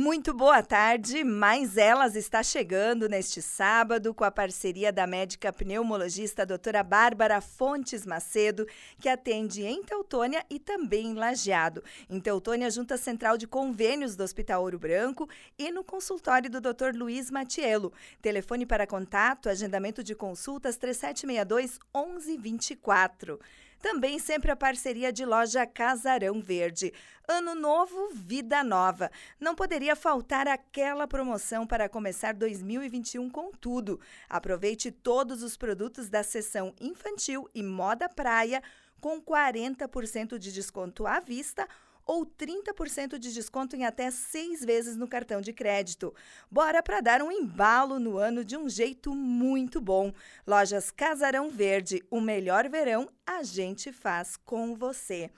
Muito boa tarde, mais elas está chegando neste sábado com a parceria da médica pneumologista doutora Bárbara Fontes Macedo, que atende em Teutônia e também em Lajeado. Em Teutônia, junta central de convênios do Hospital Ouro Branco e no consultório do Dr. Luiz Matiello. Telefone para contato, agendamento de consultas 3762 1124. Também sempre a parceria de loja Casarão Verde. Ano novo, vida nova. Não poderia faltar aquela promoção para começar 2021 com tudo. Aproveite todos os produtos da seção infantil e moda praia com 40% de desconto à vista ou 30% de desconto em até seis vezes no cartão de crédito. Bora para dar um embalo no ano de um jeito muito bom. Lojas Casarão Verde, o melhor verão a gente faz com você.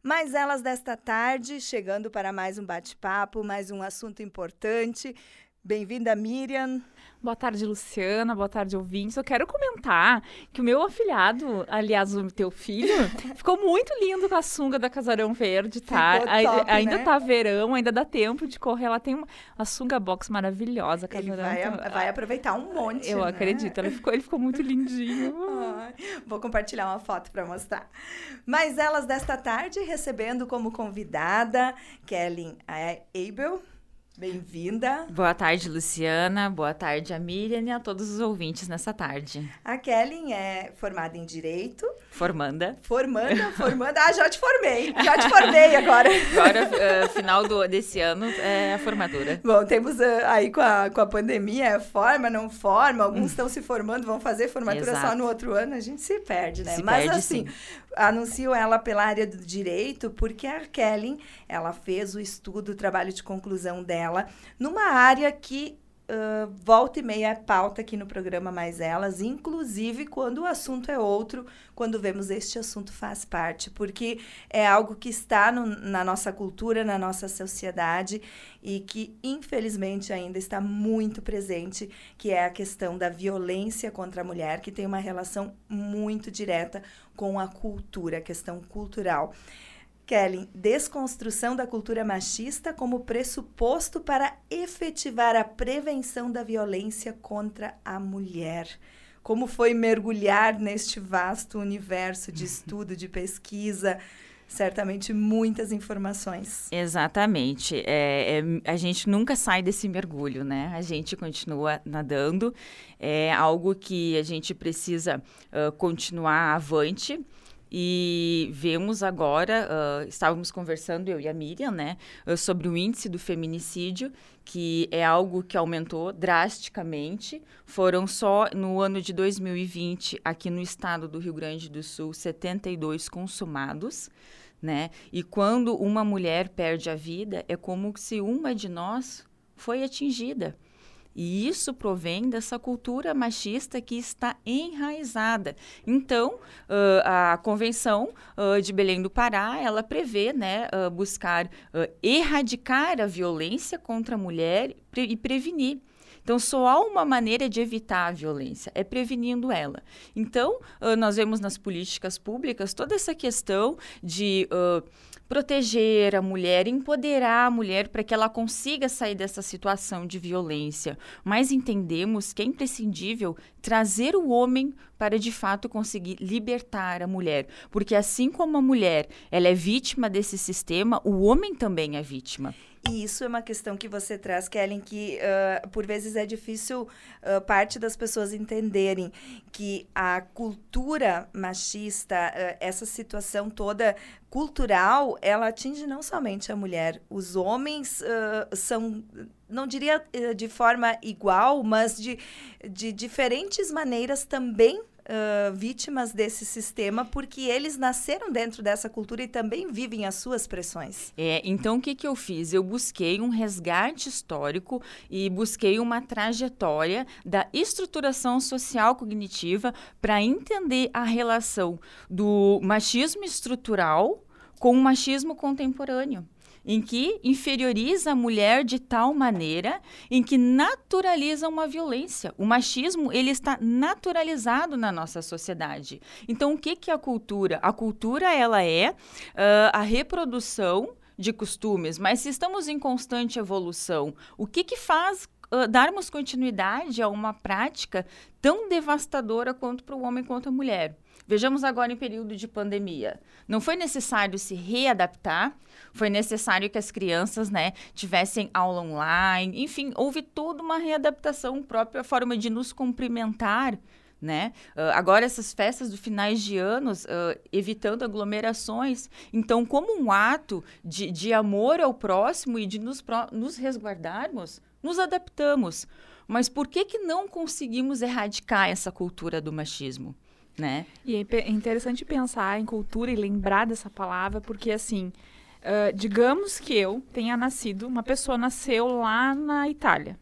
Mas elas desta tarde, chegando para mais um bate-papo, mais um assunto importante. Bem-vinda, Miriam. Boa tarde, Luciana. Boa tarde, ouvintes. Eu quero comentar que o meu afilhado, aliás, o teu filho, ficou muito lindo com a sunga da Casarão Verde, tá? Top, ainda né? tá verão, ainda dá tempo de correr. Ela tem uma, uma sunga box maravilhosa, Ele Casarão. vai, Então, vai aproveitar um monte. Eu né? acredito. Ele ficou, ele ficou muito lindinho. Ai, Vou compartilhar uma foto para mostrar. Mas elas desta tarde recebendo como convidada Kellen Abel. Bem-vinda. Boa tarde, Luciana. Boa tarde, a Miriam e a todos os ouvintes nessa tarde. A Kellen é formada em Direito. Formanda. Formanda, formanda. Ah, já te formei. Já te formei agora. Agora, eh, final do, desse ano, é a formadora. Bom, temos ah, aí com a, com a pandemia, é forma, não forma, alguns estão se formando, vão fazer formatura só Exato. no outro ano, a gente se perde, né? Se Mas perde, assim, sim. Anuncio ela pela área do direito, porque a Kellen, ela fez o estudo, o trabalho de conclusão dela, numa área que volta e meia é pauta aqui no programa Mais Elas, inclusive quando o assunto é outro, quando vemos este assunto faz parte, porque é algo que está no- na nossa cultura, na nossa sociedade e que infelizmente ainda está muito presente, que é a questão da violência contra a mulher, que tem uma relação muito direta com a cultura, a questão cultural. Kelly, desconstrução da cultura machista como pressuposto para efetivar a prevenção da violência contra a mulher. Como foi mergulhar neste vasto universo de estudo, de pesquisa? Certamente muitas informações. Exatamente. É, é, a gente nunca sai desse mergulho, né? A gente continua nadando. É algo que a gente precisa ah, continuar avante. E vemos agora, ah, estávamos conversando, eu e a Miriam, né, ah, sobre o índice do feminicídio, que é algo que aumentou drasticamente. Foram só no ano de 2020, aqui no estado do Rio Grande do Sul, 72 consumados né? E quando uma mulher perde a vida, é como se uma de nós foi atingida. E isso provém dessa cultura machista que está enraizada. Então, ah, a Convenção ah, de Belém do Pará, ela prevê né, ah, buscar erradicar a violência contra a mulher e prevenir. Então, só há uma maneira de evitar a violência, é prevenindo ela. Então, ah, nós vemos nas políticas públicas toda essa questão de ah, proteger a mulher, empoderar a mulher para que ela consiga sair dessa situação de violência. Mas entendemos que é imprescindível trazer o homem para de fato conseguir libertar a mulher, porque assim como a mulher, ela é vítima desse sistema, o homem também é vítima. E isso é uma questão que você traz, Kellen, que ah, por vezes é difícil ah, parte das pessoas entenderem que a cultura machista, ah, essa situação toda cultural, ela atinge não somente a mulher. Os homens são, não diria eh, de forma igual, mas de, de diferentes maneiras também ah, vítimas desse sistema, porque eles nasceram dentro dessa cultura e também vivem as suas pressões. É, então, o que, que eu fiz? Eu busquei um resgate histórico e busquei uma trajetória da estruturação social cognitiva para entender a relação do machismo estrutural com o machismo contemporâneo. Em que inferioriza a mulher de tal maneira em que naturaliza uma violência. O machismo ele está naturalizado na nossa sociedade. Então, o que, que é a cultura? A cultura ela é ah, a reprodução de costumes, mas se estamos em constante evolução, o que, que faz uh, darmos continuidade a uma prática tão devastadora quanto para o homem quanto a mulher? Vejamos agora em período de pandemia. Não foi necessário se readaptar, foi necessário que as crianças, né, tivessem aula online, enfim, houve toda uma readaptação própria, forma de nos cumprimentar, né? Uh, agora essas festas do finais de anos, uh, evitando aglomerações. Então, como um ato de, de amor ao próximo e de nos, nos resguardarmos, nos adaptamos. Mas por que, que não conseguimos erradicar essa cultura do machismo? Né? E é interessante pensar em cultura e lembrar dessa palavra, porque assim, uh, digamos que eu tenha nascido, uma pessoa nasceu lá na Itália.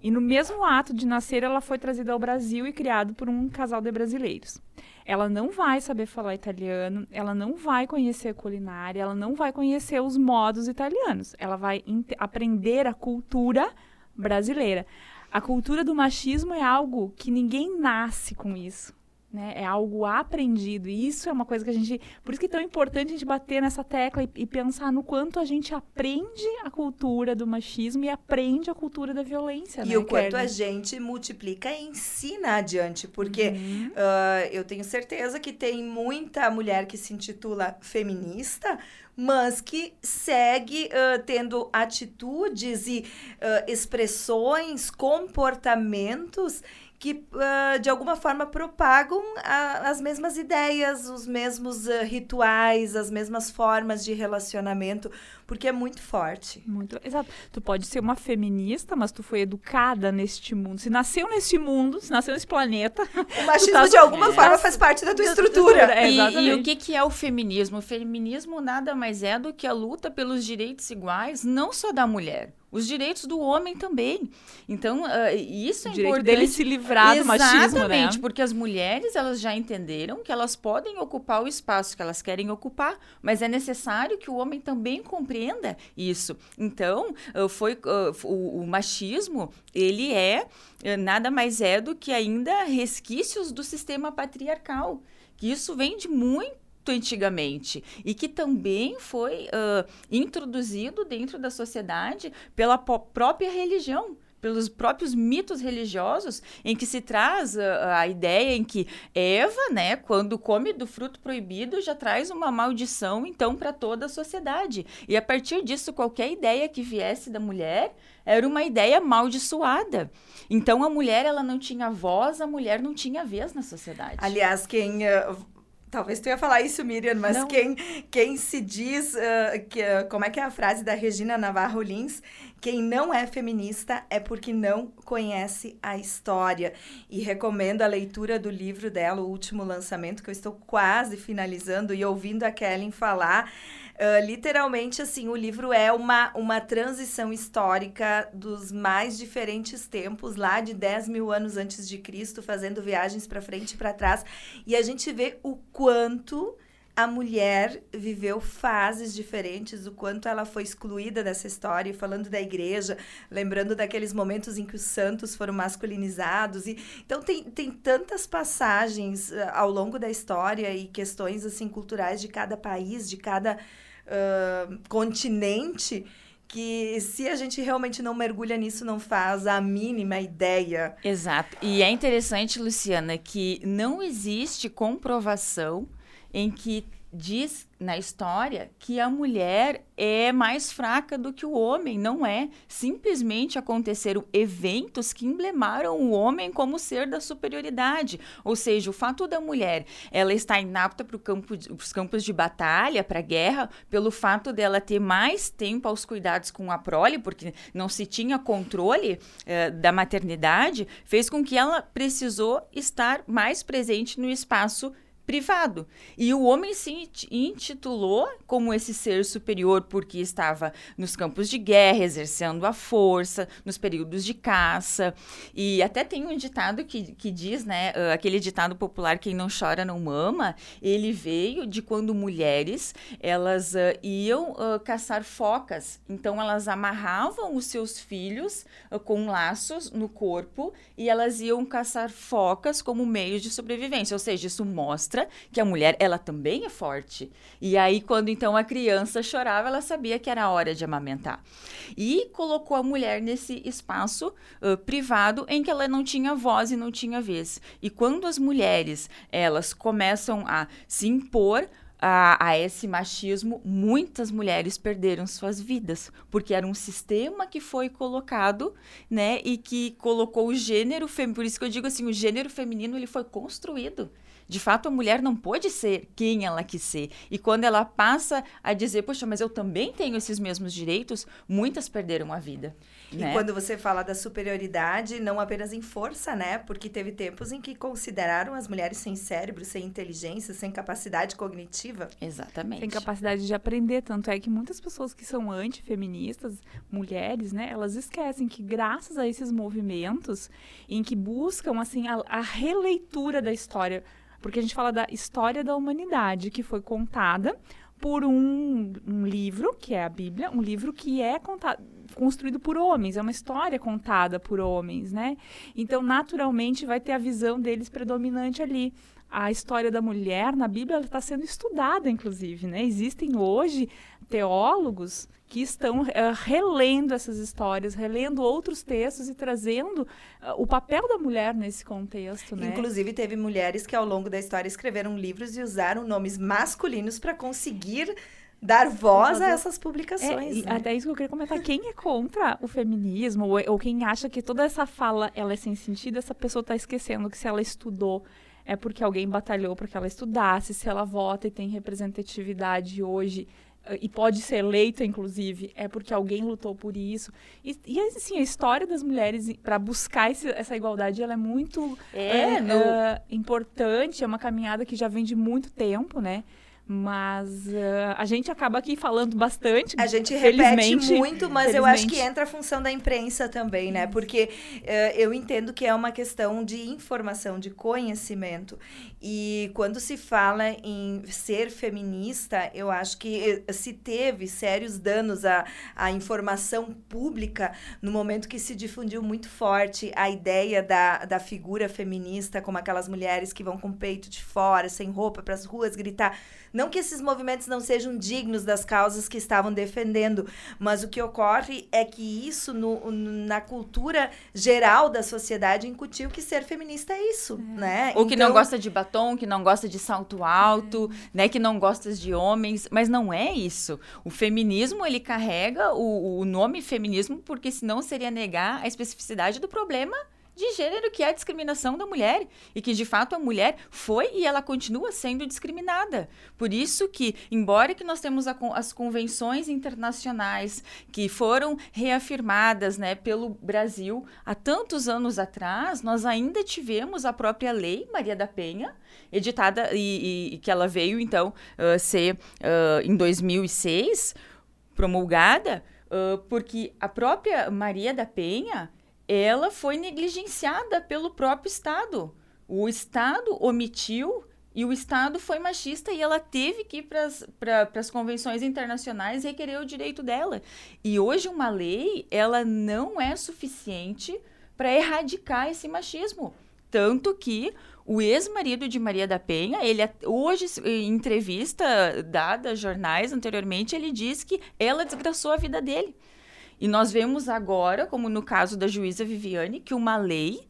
E no mesmo ato de nascer, ela foi trazida ao Brasil e criada por um casal de brasileiros. Ela não vai saber falar italiano, ela não vai conhecer a culinária, ela não vai conhecer os modos italianos. Ela vai aprender a cultura brasileira. A cultura do machismo é algo que ninguém nasce com isso. Né? É algo aprendido. E isso é uma coisa que a gente. Por isso que é tão importante a gente bater nessa tecla e, e, pensar no quanto a gente aprende a cultura do machismo e aprende a cultura da violência. E né, o quanto a gente multiplica e ensina adiante. Porque uhum. uh, eu tenho certeza que tem muita mulher que se intitula feminista, mas que segue uh, tendo atitudes e uh, expressões, comportamentos que uh, de alguma forma propagam a, as mesmas ideias, os mesmos uh, rituais, as mesmas formas de relacionamento, porque é muito forte. Muito, exato. Tu pode ser uma feminista, mas tu foi educada neste mundo. Se nasceu neste mundo, se nasceu nesse planeta. O machismo tá... de alguma é. forma faz parte da tua estrutura. É, e, e, o que, que é o feminismo? O feminismo nada mais é do que a luta pelos direitos iguais, não só da mulher os direitos do homem também. Então, uh, isso é direito importante. dele se livrar do machismo, né? Exatamente, porque as mulheres, elas já entenderam que elas podem ocupar o espaço que elas querem ocupar, mas é necessário que o homem também compreenda isso. Então, uh, foi uh, o, o, machismo, ele é nada mais é do que ainda resquícios do sistema patriarcal, que isso vem de muito antigamente e que também foi uh, introduzido dentro da sociedade pela própria religião pelos próprios mitos religiosos, em que se traz a, a, ideia em que Eva, né, quando come do fruto proibido, já traz uma maldição, então, para toda a sociedade. E a partir disso, qualquer ideia que viesse da mulher era uma ideia maldiçoada. Então, a mulher, ela não tinha voz, a mulher não tinha vez na sociedade. Aliás, quem uh, Talvez tu ia falar isso, Miriam, mas quem, quem se diz, uh, que, uh, como é que é a frase da Regina Navarro Lins? Quem não é feminista é porque não conhece a história. E recomendo a leitura do livro dela, o último lançamento, que eu estou quase finalizando e ouvindo a Kellen falar. Uh, literalmente, assim, o livro é uma, uma transição histórica dos mais diferentes tempos, lá de 10 mil anos antes de Cristo, fazendo viagens para frente e para trás. E a gente vê o quanto a mulher viveu fases diferentes, o quanto ela foi excluída dessa história, falando da igreja, lembrando daqueles momentos em que os santos foram masculinizados. E, então, tem, tem tantas passagens uh, ao longo da história e questões assim culturais de cada país, de cada uh, continente que se a gente realmente não mergulha nisso, não faz a mínima ideia. Exato. E é interessante, Luciana, que não existe comprovação em que diz na história que a mulher é mais fraca do que o homem. Não é. Simplesmente aconteceram eventos que emblemaram o homem como ser da superioridade. Ou seja, o fato da mulher ela estar inapta para campo os campos de batalha, para a guerra, pelo fato dela ter mais tempo aos cuidados com a prole, porque não se tinha controle eh, da maternidade, fez com que ela precisou estar mais presente no espaço privado. E o homem se intitulou como esse ser superior porque estava nos campos de guerra, exercendo a força, nos períodos de caça. E até tem um ditado que, que diz, né, uh, aquele ditado popular, quem não chora não mama, ele veio de quando mulheres, elas uh, iam uh, caçar focas. Então, elas amarravam os seus filhos com laços no corpo e elas iam caçar focas como meio de sobrevivência. Ou seja, isso mostra mostra que a mulher, ela também é forte. E aí, quando então a criança chorava, ela sabia que era hora de amamentar. E colocou a mulher nesse espaço uh, privado em que ela não tinha voz e não tinha vez. E quando as mulheres, elas começam a se impor, a, a, esse machismo, muitas mulheres perderam suas vidas, porque era um sistema que foi colocado, né, e que colocou o gênero feminino, por isso que eu digo assim, o gênero feminino ele foi construído. De fato, a mulher não pode ser quem ela quis ser. E quando ela passa a dizer, poxa, mas eu também tenho esses mesmos direitos, muitas perderam a vida. E né? quando você fala da superioridade, não apenas em força, né? Porque teve tempos em que consideraram as mulheres sem cérebro, sem inteligência, sem capacidade cognitiva. Exatamente. Sem capacidade de aprender. Tanto é que muitas pessoas que são antifeministas, mulheres, né? Elas esquecem que graças a esses movimentos em que buscam, assim, a, a releitura da história porque a gente fala da história da humanidade, que foi contada por um, um livro, que é a Bíblia, um livro que é contado, construído por homens, é uma história contada por homens, né? Então, naturalmente, vai ter a visão deles predominante ali a história da mulher na Bíblia está sendo estudada, inclusive. Né? Existem hoje teólogos que estão uh, relendo essas histórias, relendo outros textos e trazendo uh, o papel da mulher nesse contexto. Né? Inclusive, teve mulheres que ao longo da história escreveram livros e usaram nomes masculinos para conseguir dar voz a essas publicações. É, né? Até isso que eu queria comentar. Quem é contra o feminismo ou, ou quem acha que toda essa fala ela é sem sentido, essa pessoa está esquecendo que se ela estudou é porque alguém batalhou para que ela estudasse, se ela vota e tem representatividade hoje eh, e pode ser eleita, inclusive, é porque alguém lutou por isso. E, e assim, a história das mulheres para buscar esse, essa igualdade, ela é muito é, é, no... uh, importante, é uma caminhada que já vem de muito tempo, né? Mas uh, a gente acaba aqui falando bastante. A gente repete muito, mas eu acho que entra a função da imprensa também, né? Porque uh, eu entendo que é uma questão de informação, de conhecimento. E quando se fala em ser feminista, eu acho que eh, se teve sérios danos à, à informação pública no momento que se difundiu muito forte a ideia da, da figura feminista, como aquelas mulheres que vão com o peito de fora, sem roupa, para as ruas gritar não que esses movimentos não sejam dignos das causas que estavam defendendo, mas o que ocorre é que isso, no, na cultura geral da sociedade, incutiu que ser feminista é isso, é. né? Ou então... que não então gosta de batom, que não gosta de salto alto, é. né? Que não gosta de homens, mas não é isso. O feminismo, ele carrega o, o nome feminismo porque senão seria negar a especificidade do problema de gênero, que é a discriminação da mulher. E que, de fato, a mulher foi e ela continua sendo discriminada. Por isso que, embora que nós temos a, as convenções internacionais que foram reafirmadas né, pelo Brasil há tantos anos atrás, nós ainda tivemos a própria lei Maria da Penha, editada e, e, e que ela veio, então, uh, ser uh, em 2006 promulgada, uh, porque a própria Maria da Penha ela foi negligenciada pelo próprio Estado. O Estado omitiu e o Estado foi machista e ela teve que ir para as convenções internacionais requerer o direito dela. E hoje uma lei, ela não é suficiente para erradicar esse machismo. Tanto que o ex-marido de Maria da Penha, ele hoje, em entrevista dada a jornais anteriormente, ele diz que ela desgraçou a vida dele. E nós vemos agora, como no caso da juíza Viviane, que uma lei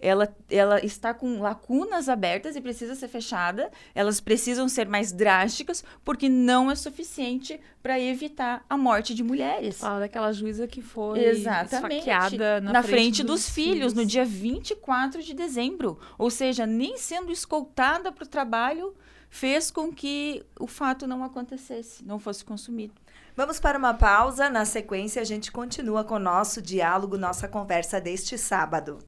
ela, ela está com lacunas abertas e precisa ser fechada. Elas precisam ser mais drásticas, porque não é suficiente para evitar a morte de mulheres. Fala daquela juíza que foi Exatamente. esfaqueada na, na frente, frente dos, dos filhos, filhos, no dia 24 de dezembro. Ou seja, nem sendo escoltada para o trabalho, fez com que o fato não acontecesse, não fosse consumido. Vamos para uma pausa. Na sequência, a gente continua com o nosso diálogo, nossa conversa deste sábado.